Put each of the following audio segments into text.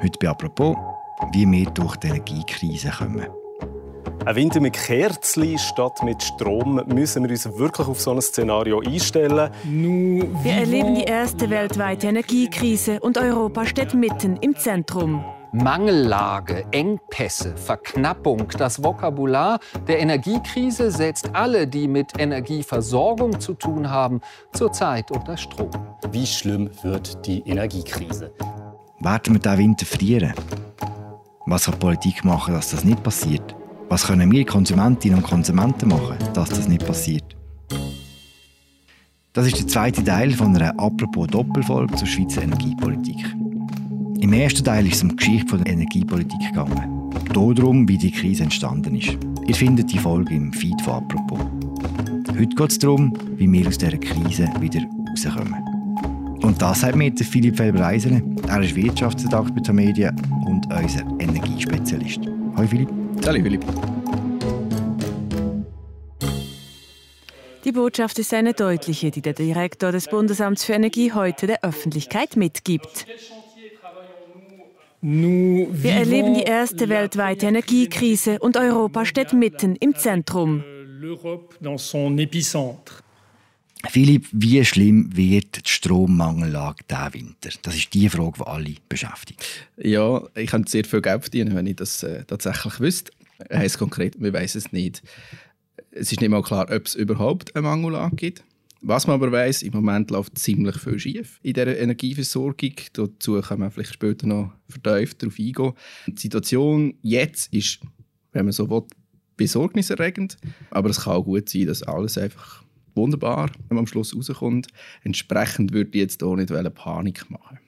Heute bei «Apropos», wie wir durch die Energiekrise kommen. Ein Winter mit Kerzen statt mit Strom. Müssen wir uns wirklich auf so ein Szenario einstellen? Wir erleben die erste weltweite Energiekrise und Europa steht mitten im Zentrum. Mangellage, Engpässe, Verknappung. Das Vokabular der Energiekrise setzt alle, die mit Energieversorgung zu tun haben, zurzeit unter Strom. Wie schlimm wird die Energiekrise? Werden wir diesen Winter frieren? Was kann Politik machen, dass das nicht passiert? Was können wir Konsumentinnen und Konsumenten machen, dass das nicht passiert? Das ist der zweite Teil von einer apropos Doppelfolge zur Schweizer Energiepolitik. Im ersten Teil ist es um die Geschichte der Energiepolitik gegangen. Darum, wie die Krise entstanden ist. Ihr findet die Folge im Feed von «Apropos». Heute geht es darum, wie wir aus dieser Krise wieder rauskommen. Und das sagt mir Philipp Felber-Eisele. Er ist Wirtschaftsredakteur bei Tamedia und unser Energiespezialist. Hallo Philipp. Hallo Philipp. Die Botschaft ist eine deutliche, die der Direktor des Bundesamts für Energie heute der Öffentlichkeit mitgibt. Wir erleben die erste weltweite Energiekrise und Europa steht mitten im Zentrum. Philipp, wie schlimm wird die Strommangellage diesen Winter? Das ist die Frage, die alle beschäftigt. Ja, ich könnte sehr viel Geld verdienen, wenn ich das äh, tatsächlich wüsste. Heißt konkret, wir wissen es nicht. Es ist nicht mal klar, ob es überhaupt eine Mangellage gibt. Was man aber weiß, im Moment läuft ziemlich viel schief in dieser Energieversorgung. Dazu kann man vielleicht später noch vertieft darauf eingehen. Die Situation jetzt ist, wenn man so will, besorgniserregend. Aber es kann auch gut sein, dass alles einfach wunderbar am Schluss rauskommt. Entsprechend würde ich jetzt auch nicht Panik machen.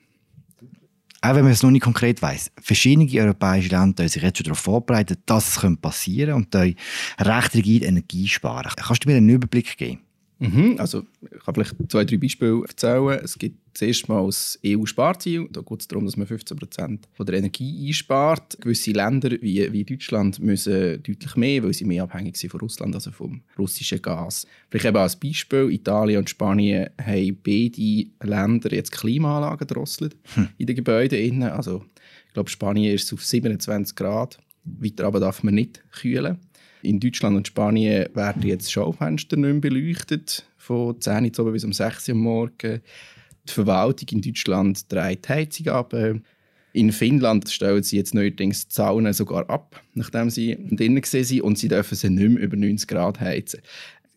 Auch wenn man es noch nicht konkret weiß, verschiedene europäische Länder haben sich jetzt schon darauf vorbereitet, dass es passieren könnte und recht rigid Energie sparen. Kannst du mir einen Überblick geben? Mhm, also ich kann vielleicht zwei, drei Beispiele erzählen. Es gibt zuerst mal das EU-Sparziel. Da geht es darum, dass man 15 Prozent der Energie einspart. Gewisse Länder wie, wie Deutschland müssen deutlich mehr, weil sie mehr abhängig sind von Russland, also vom russischen Gas. Vielleicht eben als Beispiel, Italien und Spanien haben beide Länder jetzt Klimaanlagen drosselt hm. in den Gebäuden. Also ich glaube, Spanien ist auf 27 Grad. Weiter aber darf man nicht kühlen. In Deutschland und Spanien werden jetzt Schaufenster nicht mehr beleuchtet, von 10 Uhr bis um 6 Uhr am Morgen. Die Verwaltung in Deutschland dreht die Heizung ab. In Finnland stellen sie jetzt neuerdings die Zaunen sogar ab, nachdem sie drinnen sind und sie dürfen sie nicht mehr über 90 Grad heizen.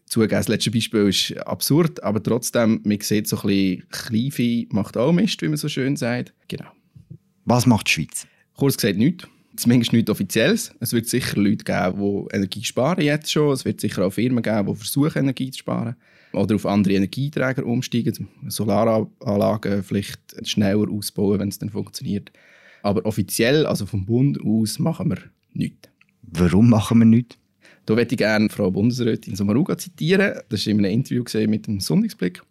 Zugegeben, das letzte Beispiel ist absurd, aber trotzdem, man sieht so ein bisschen, Kleinvieh macht auch Mist, wie man so schön sagt. Genau. Was macht die Schweiz? Kurz gesagt, nichts zumindest nichts Offizielles. Es wird sicher Leute geben, die Energie sparen jetzt schon. Es wird sicher auch Firmen geben, die versuchen, Energie zu sparen. Oder auf andere Energieträger umsteigen, Solaranlagen vielleicht schneller ausbauen, wenn es dann funktioniert. Aber offiziell, also vom Bund aus, machen wir nichts. Warum machen wir nichts? Da möchte ich gerne Frau Bundesrätin Sommaruga zitieren. Das war in einem Interview mit dem Sonntagsblick.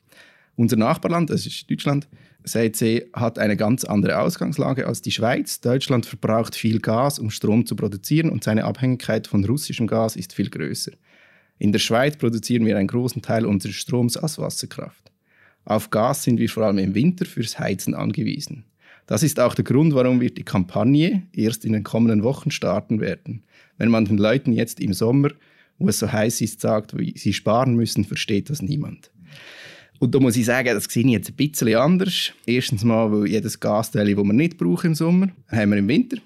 Unser Nachbarland, das ist Deutschland, sie, hat eine ganz andere Ausgangslage als die Schweiz. Deutschland verbraucht viel Gas, um Strom zu produzieren und seine Abhängigkeit von russischem Gas ist viel größer. In der Schweiz produzieren wir einen großen Teil unseres Stroms aus Wasserkraft. Auf Gas sind wir vor allem im Winter fürs Heizen angewiesen. Das ist auch der Grund, warum wir die Kampagne erst in den kommenden Wochen starten werden. Wenn man den Leuten jetzt im Sommer, wo es so heiß ist, sagt, wie sie sparen müssen, versteht das niemand. Und da muss ich sagen, das sehe ich jetzt ein bisschen anders. Erstens mal, weil jedes Gasteil, das wir nicht brauchen im Sommer, haben wir im Winter.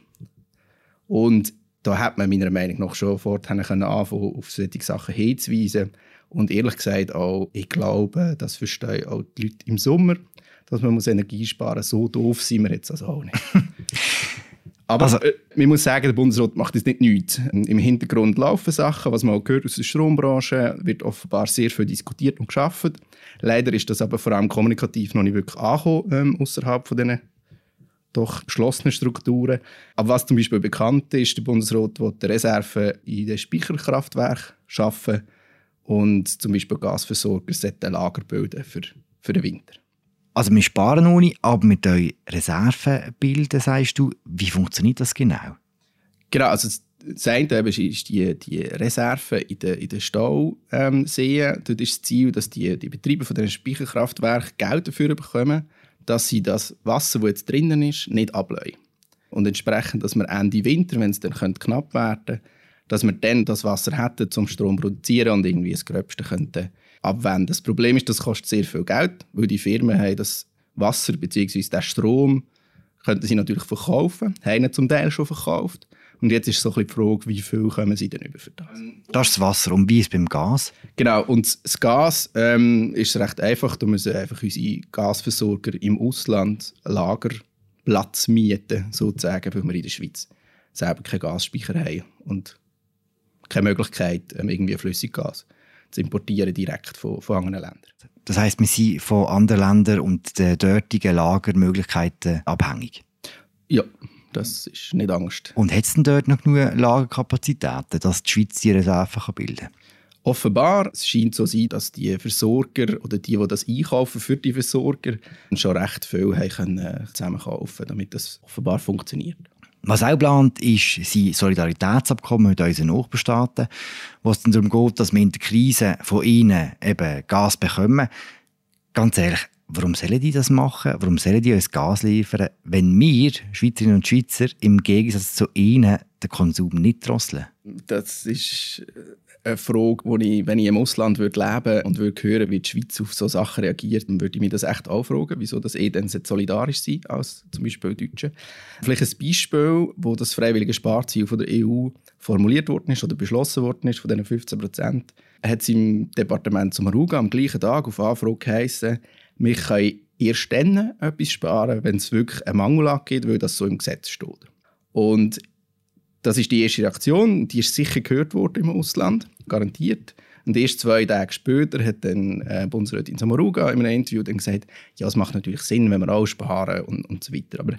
Und da hat man meiner Meinung nach schon vorher anfangen, auf solche Sachen hinzuweisen. Und ehrlich gesagt auch, ich glaube, das verstehen auch die Leute im Sommer, dass man Energie sparen muss. So doof sind wir jetzt also auch nicht. Aber also, äh, man muss sagen, der Bundesrat macht das nicht nichts. Im Hintergrund laufen Sachen, was man auch gehört aus der Strombranche, wird offenbar sehr viel diskutiert und geschaffen. Leider ist das aber vor allem kommunikativ noch nicht wirklich angekommen, ähm, außerhalb von diesen doch geschlossenen Strukturen. Aber was zum Beispiel bekannt ist, der Bundesrat will die Reserven in den Speicherkraftwerken schaffen und zum Beispiel Gasversorger sollten Lager bilden für, für den Winter. Also wir sparen ohne, aber mit euch Reserven bilden, sagst du. Wie funktioniert das genau? Genau, also das eine ist die, die Reserven in den, in den Stall ähm, sehen. Dort ist das Ziel, dass die, die Betreiber von diesen Speicherkraftwerken Geld dafür bekommen, dass sie das Wasser, das jetzt drinnen ist, nicht ablösen. und entsprechend, dass wir Ende Winter, wenn es dann knapp werden dass wir dann das Wasser hätten, zum Strom zu produzieren und irgendwie das Gröbste könnten abwenden. Das Problem ist, das kostet sehr viel Geld, weil die Firmen haben das Wasser bzw. den Strom könnten sie natürlich verkaufen, haben ihn zum Teil schon verkauft. Und jetzt ist so ein die Frage, wie viel kommen sie denn über für das? Das ist das Wasser. Und wie ist es beim Gas? Genau, und das Gas ähm, ist recht einfach. Da müssen einfach unsere Gasversorger im Ausland Lagerplatz mieten, sozusagen, weil wir in der Schweiz selber keinen Gasspeicher haben und keine Möglichkeit, ähm, irgendwie Flüssiggas zu importieren direkt von, von anderen Ländern. Das heißt, wir sind von anderen Ländern und den dortigen Lagermöglichkeiten abhängig? Ja, das ist nicht Angst. Und hat es denn dort noch genug Lagerkapazitäten, dass die Schweiz die Reserven bilden kann? Offenbar, es scheint so zu sein, dass die Versorger oder die, die das einkaufen für die Versorger, schon recht viel haben können äh, zusammenkaufen damit das offenbar funktioniert. Was auch plant, ist sind Solidaritätsabkommen mit unseren Nachbarstaaten, wo es darum geht, dass wir in der Krise von ihnen eben Gas bekommen. Ganz ehrlich, warum sollen die das machen? Warum sollen die uns Gas liefern, wenn wir, Schweizerinnen und Schweizer, im Gegensatz zu ihnen den Konsum nicht drosseln? Das ist eine Frage, wo ich, wenn ich im Ausland würde leben und würde hören, wie die Schweiz auf solche Sachen reagiert, dann würde ich mich das echt auch fragen, wieso das eh dann solidarisch sein als zum Beispiel Deutsche. Vielleicht ein Beispiel, wo das freiwillige Sparziel von der EU formuliert worden ist oder beschlossen worden ist, von diesen 15 Prozent, hat es im Departement zum Ruga am gleichen Tag auf Anfrage geheißen, wir können erst dann etwas sparen, wenn es wirklich einen Mangel gibt, weil das so im Gesetz steht. Und das ist die erste Reaktion, die ist sicher gehört worden im Ausland, garantiert. Und erst zwei Tage später hat dann äh, Bundesrätin Samaruga in einem Interview dann gesagt, ja, es macht natürlich Sinn, wenn wir auch sparen und, und so weiter. Aber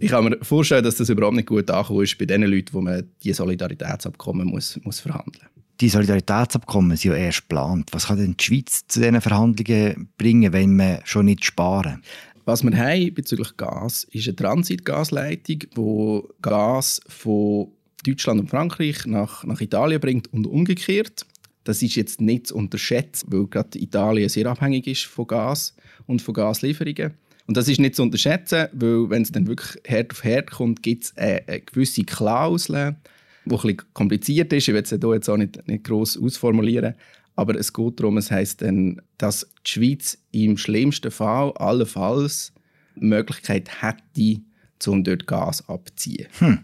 ich kann mir vorstellen, dass das überhaupt nicht gut angekommen ist bei den Leuten, wo man die Solidaritätsabkommen muss, muss verhandeln die Solidaritätsabkommen sind ja erst geplant. Was kann denn die Schweiz zu diesen Verhandlungen bringen, wenn wir schon nicht sparen? Was wir haben bezüglich Gas, ist eine Transitgasleitung, die Gas von Deutschland und Frankreich nach, nach Italien bringt und umgekehrt. Das ist jetzt nicht zu unterschätzen, weil gerade Italien sehr abhängig ist von Gas und von Gaslieferungen. Und das ist nicht zu unterschätzen, weil wenn es dann wirklich Herd auf Herd kommt, gibt es eine, eine, gewisse Klausel, die ein bisschen kompliziert ist. Ich will es hier jetzt auch nicht, nicht gross ausformulieren. Aber es geht darum, es heisst dann, dass die Schweiz im schlimmsten Fall allenfalls die Möglichkeit hätte, um dort Gas abzuziehen. Hm.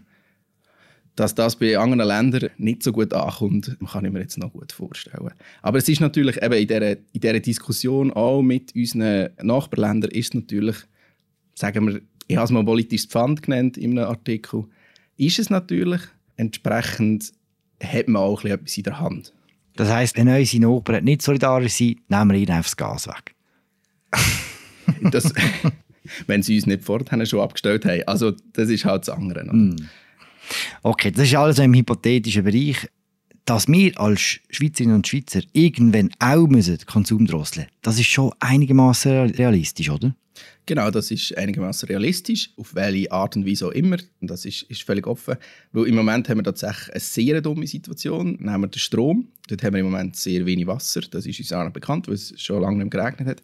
Dass das bei anderen Ländern nicht so gut ankommt, kann ich mir jetzt noch gut vorstellen. Aber es ist natürlich eben in dieser, in dieser Diskussion auch mit unseren Nachbarländern ist natürlich, sagen wir, ich habe es mal politisches Pfand genannt in einem Artikel, ist es natürlich, entsprechend hat man auch etwas in der Hand. Das heisst, wenn unsere Nachbarn nicht solidarisch sind, nehmen wir ihnen einfach das Gas weg. das, wenn sie uns nicht vorher schon abgestellt haben. Also das ist halt das andere. Mm. Okay, das ist alles im hypothetischen Bereich. Dass wir als Schweizerinnen und Schweizer irgendwann auch müssen Konsum drosseln müssen, das ist schon einigermaßen realistisch, oder? Genau, das ist einigermaßen realistisch, auf welche Art und Weise auch immer. Das ist, ist völlig offen. Weil im Moment haben wir tatsächlich eine sehr dumme Situation. Nehmen wir den Strom. Dort haben wir im Moment sehr wenig Wasser. Das ist uns auch noch bekannt, weil es schon lange nicht geregnet hat.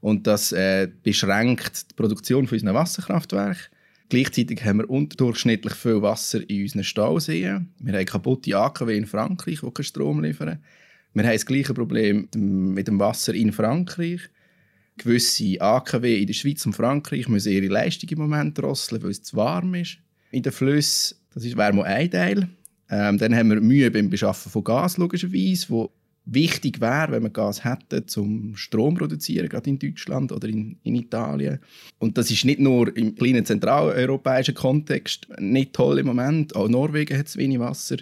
Und das äh, beschränkt die Produktion von unseren Wasserkraftwerken. Gleichzeitig haben wir unterdurchschnittlich viel Wasser in unseren Stauseen. Wir haben kaputte AKW in Frankreich, die keinen Strom liefern. Wir haben das gleiche Problem mit dem Wasser in Frankreich. Gewisse AKW in der Schweiz und Frankreich müssen ihre Leistung im Moment drosseln, weil es zu warm ist. In den Flüssen, das wäre mal ein Teil. Ähm, dann haben wir Mühe beim Beschaffen von Gas, logischerweise, wo wichtig wäre, wenn wir Gas hätten, zum Strom produzieren, gerade in Deutschland oder in, in, Italien. Und das ist nicht nur im kleinen zentraleuropäischen Kontext nicht toll im Moment. Auch Norwegen hat zu wenig Wasser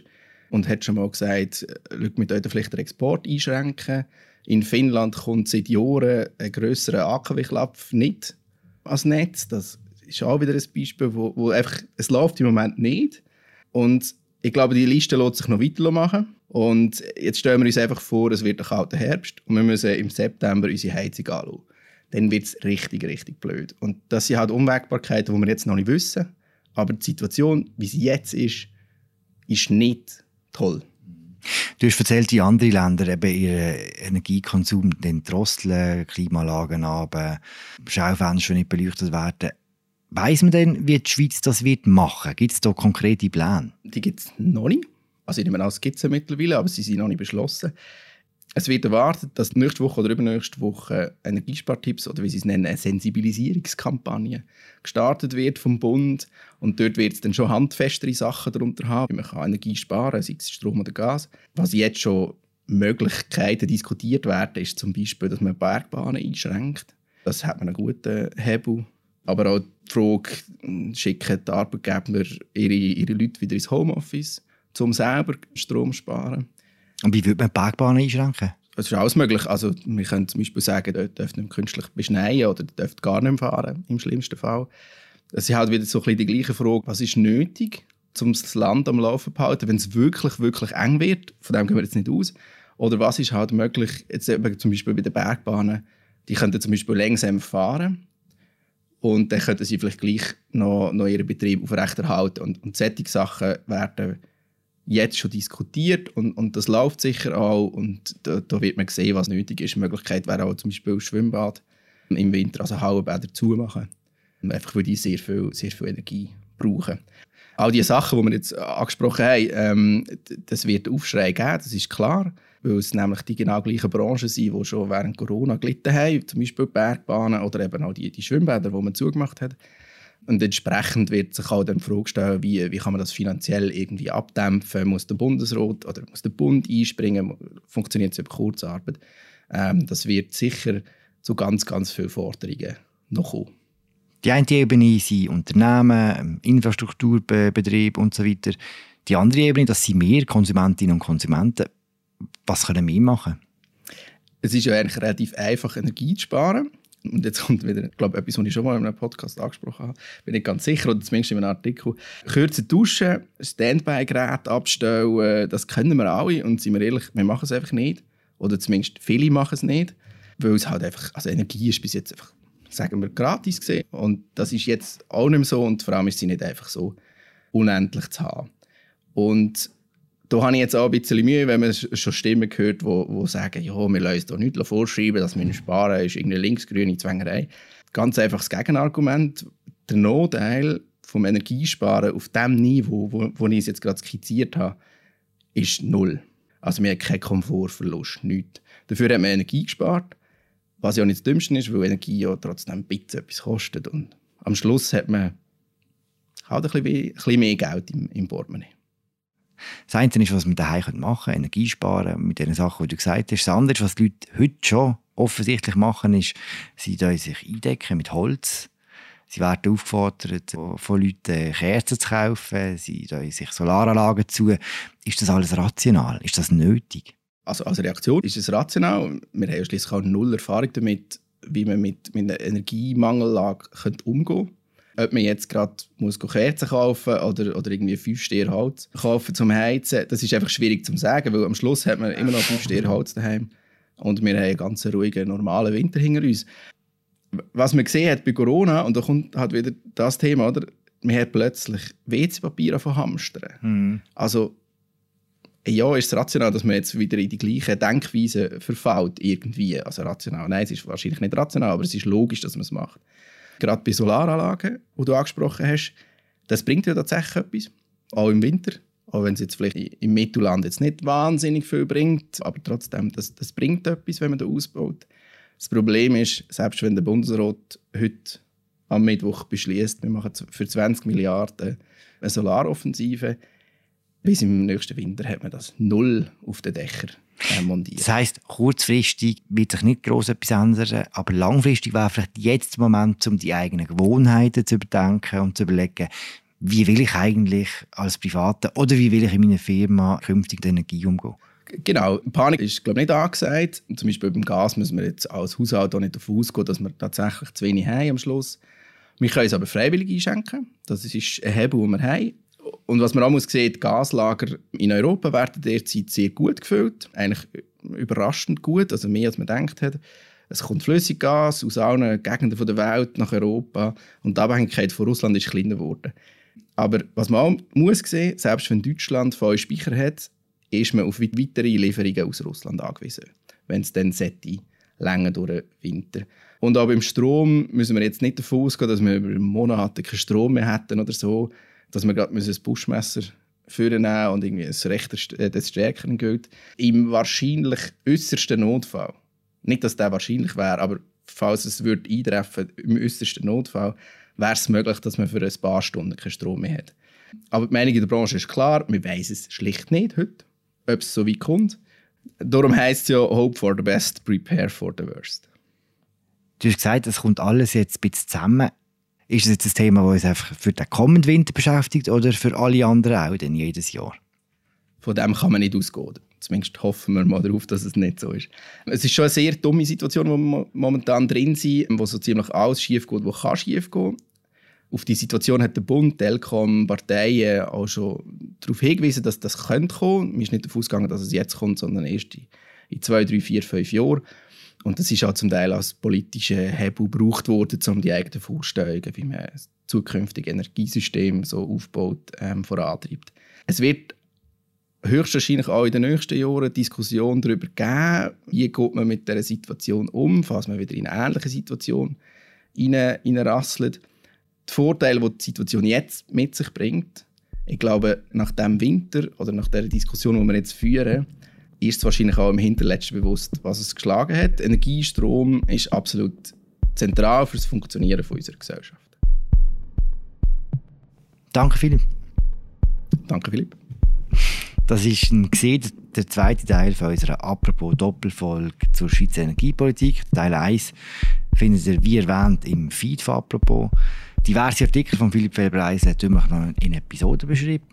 und hat schon mal gesagt, wir sollten vielleicht den Export einschränken. In Finnland kommt seit Jahren ein grösserer AKW-Klapf nicht als Netz. Das ist auch wieder ein Beispiel, wo, wo einfach, es läuft im Moment nicht. Und ich glaube, die Liste lässt sich noch weitermachen. Und jetzt stellen wir uns einfach vor, es wird ein kalter Herbst und wir müssen im September unsere Heizung anschauen. Dann wird es richtig, richtig blöd. Und das sind halt Unwägbarkeiten, die wir jetzt noch nicht wissen. Aber die Situation, wie sie jetzt ist, ist nicht toll. Du hast erzählt, die anderen Länder eben ihren Energiekonsum den drosseln, Klimaanlagen haben, Schaufenster nicht beleuchtet werden. Weiß man denn, wie die Schweiz das wird machen? Gibt es da konkrete Pläne? Die gibt es noch nicht. Also ich nehme an, es gibt sie mittlerweile, aber sie sind noch nicht beschlossen. Es wird erwartet, dass nächste Woche oder übernächste Woche Energiespartipps oder wie sie es nennen, eine Sensibilisierungskampagne gestartet wird vom Bund. Und dort wird es dann schon handfestere Sachen darunter haben. Man kann Energie sparen, sei es Strom oder Gas. Was jetzt schon Möglichkeiten diskutiert werden, ist zum Beispiel, dass man Bergbahnen einschränkt. Das hat man einen guten Hebel. Aber auch die Frage, schicken die Arbeitgeber ihre, ihre Leute wieder ins Homeoffice, um selber Strom zu sparen. Und wie würde man Bergbahnen einschränken? Es ist alles möglich. Also, wir können zum Beispiel sagen, dort dürft nicht künstlich beschneien oder dürft gar nicht fahren, im schlimmsten Fall. Es ist halt wieder so ein bisschen die gleiche Frage, was ist nötig, um das Land am Laufen zu halten, wenn es wirklich, wirklich eng wird, von dem gehen wir jetzt nicht aus, oder was ist halt möglich, jetzt zum Beispiel bei den Bergbahnen, die könnten zum Beispiel langsam fahren und dann könnten sie vielleicht gleich noch, noch ihren Betrieb aufrechterhalten. Und, und solche Sachen werden jetzt schon diskutiert und, und das läuft sicher auch und da, da, wird man sehen, was nötig ist. Eine Möglichkeit wäre auch zum Beispiel Schwimmbad im Winter, also Hallenbäder zumachen, einfach weil die sehr viel, sehr viel Energie brauchen. All die Sachen, die wir jetzt angesprochen haben, ähm, das wird Aufschrei geben, das ist klar, weil es nämlich die genau gleichen Branchen sind, die schon während Corona gelitten haben, zum Beispiel Bergbahnen oder eben auch die, die Schwimmbäder, die man zugemacht hat. Und entsprechend wird sich auch dann die Frage stellen, wie, wie kann man das finanziell irgendwie abdämpfen? Muss der Bundesrat oder muss der Bund einspringen? Funktioniert es über Kurzarbeit? Ähm, das wird sicher zu ganz, ganz vielen Forderungen noch kommen. Die eine Ebene sind Unternehmen, Infrastrukturbetrieb und so weiter. Die andere Ebene, das sind mehr Konsumentinnen und Konsumenten. Was können wir machen? Es ist ja eigentlich relativ einfach, Energie zu sparen und jetzt kommt wieder, glaube etwas, was ich schon mal in einem Podcast angesprochen habe, bin ich ganz sicher, oder zumindest in einem Artikel. Kürzer duschen, Standby-Gerät abstellen, das können wir alle und sind wir ehrlich, wir machen es einfach nicht. Oder zumindest viele machen es nicht, weil es halt einfach, also Energie ist bis jetzt einfach, sagen wir, gratis gesehen und das ist jetzt auch nicht mehr so und vor allem ist sie nicht einfach so unendlich zu haben. Und da habe ich jetzt auch ein bisschen Mühe, wenn man schon Stimmen hört, die, sagen, ja, wir lassen uns da nichts vorschreiben, dass wir sparen, ist irgendeine linksgrüne Zwängerei. Ganz einfach das Gegenargument. Der Notteil vom Energiesparen auf dem Niveau, wo, wo ich es jetzt gerade skizziert habe, ist null. Also wir haben keinen Komfortverlust, nichts. Dafür hat man Energie gespart, was ja nicht das Dümmste ist, weil Energie ja trotzdem ein bisschen etwas kostet. Und am Schluss hat man halt ein bisschen mehr Geld im, im Portemonnaie. Das eine ist, was man daheim machen können, Energie sparen, mit den Sachen, die du gesagt hast. Das andere, was die Leute heute schon offensichtlich machen, ist, sie sich eindecken mit Holz. Sie werden aufgefordert, von Leuten Kerzen zu kaufen. Sie sich Solaranlagen zu. Ist das alles rational? Ist das nötig? Also als Reaktion ist es rational. Wir haben schließlich auch null Erfahrung damit, wie man mit, mit einer Energiemangellage umgehen könnte ob man jetzt gerade muss Kerzen kaufen oder, oder irgendwie fünf Stier Holz kaufen zum Heizen, das ist einfach schwierig zu sagen, weil am Schluss hat man immer noch fünf Stier Holz daheim und wir haben einen ganz ruhigen, normalen Winter hinter uns. Was man gesehen hat bei Corona, und da kommt halt wieder das Thema, oder? man hat plötzlich WC-Papier von Hamstern. Mhm. Also ja, ist es rational, dass man jetzt wieder in die gleiche Denkweise verfällt irgendwie. Also rational, nein, es ist wahrscheinlich nicht rational, aber es ist logisch, dass man es macht gerade bei Solaranlagen, die du angesprochen hast, das bringt ja tatsächlich etwas, auch im Winter. Auch wenn es jetzt vielleicht im Mittelland jetzt nicht wahnsinnig viel bringt, aber trotzdem, das, das bringt etwas, wenn man da ausbaut. Das Problem ist, selbst wenn der Bundesrat heute am Mittwoch beschließt, wir machen für 20 Milliarden eine Solaroffensive, bis im nächsten Winter hat man das null auf den Dächern montiert. Das heisst, kurzfristig wird sich nicht groß etwas ändern, aber langfristig wäre vielleicht jetzt der Moment, um die eigenen Gewohnheiten zu überdenken und zu überlegen, wie will ich eigentlich als Privater oder wie will ich in meiner Firma künftig mit Energie umgehen? Genau, Panik ist glaube ich, nicht angesagt. Zum Beispiel beim Gas müssen wir jetzt als Haushalt auch nicht davon ausgehen, dass wir tatsächlich zu wenig haben am Schluss. Wir können es aber freiwillig einschenken. Das ist ein Hebel, den wir haben. Und was man auch muss sehen, die Gaslager in Europa werden derzeit sehr gut gefüllt. Eigentlich überraschend gut, also mehr als man gedacht hat. Es kommt Flüssiggas aus allen Gegenden der Welt nach Europa und die Abhängigkeit von Russland ist kleiner geworden. Aber was man auch muss sehen, selbst wenn Deutschland voll Speicher hat, ist man auf weitere Lieferungen aus Russland angewiesen, wenn es dann länger durch den Winter. Und auch beim Strom müssen wir jetzt nicht davon ausgehen, dass wir über Monate keinen Strom mehr hätten oder so, dass wir gerade ein Buschmesser führen und irgendwie das Recht äh, des Stärkeren gilt. Im wahrscheinlich äußersten Notfall, nicht, dass der wahrscheinlich wäre, aber falls es würde eintreffen im äußersten Notfall, wäre es möglich, dass man für ein paar Stunden keinen Strom mehr hat. Aber die Meinung in der Branche ist klar, wir wissen es schlicht nicht heute, ob es so weit kommt. Darum heisst es ja «Hope for the best, prepare for the worst». Du hast gesagt, es kommt alles jetzt ein bisschen zusammen. Ist das jetzt ein Thema, das uns einfach für den kommenden Winter beschäftigt oder für alle anderen auch denn jedes Jahr? Von dem kann man nicht ausgehen. Zumindest hoffen wir mal darauf, dass es nicht so ist. Es ist schon eine sehr dumme Situation, wo wir momentan drin sind, wo so ziemlich alles schief geht, was schief gehen. Auf die Situation hat der Bund, Telkom, Parteien auch schon darauf hingewiesen, dass das könnte kommen. Man ist nicht davon ausgegangen, dass es jetzt kommt, sondern erst in zwei, drei, vier, fünf Jahren. Und das ist auch zum Teil als politische Hebel gebraucht worden, um die eigenen Vorstellungen, wie man das zukünftige Energiesystem so aufbaut, ähm, vorantreibt. Es wird höchstwahrscheinlich auch in den nächsten Jahren Diskussionen darüber geben, wie geht man mit dieser Situation um, falls man wieder in eine ähnliche Situation reinrasselt. Die Vorteile, die die Situation jetzt mit sich bringt, ich glaube, nach dem Winter oder nach der Diskussion, die wir jetzt führen, ist wahrscheinlich auch im Hinterletzten bewusst, was es geschlagen hat. Energie, Strom ist absolut zentral für das Funktionieren unserer Gesellschaft. Danke, Philipp. Danke, Philipp. Das ist ein der zweite Teil von unserer Apropos Doppelfolge zur Schweizer Energiepolitik. Teil 1 findet ihr, wie erwähnt, im Feed von Apropos. Diverse Artikel von Philipp Felbreise tun wir noch in Episoden beschrieben.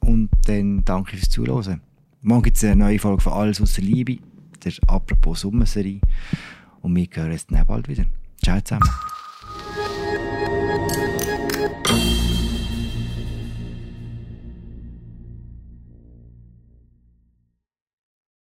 Und dann danke fürs Zuhören. Morgen gibt es eine neue Folge von Alles außer Liebe, der Apropos Sommerserie. Und wir hören uns dann bald wieder. Ciao zusammen.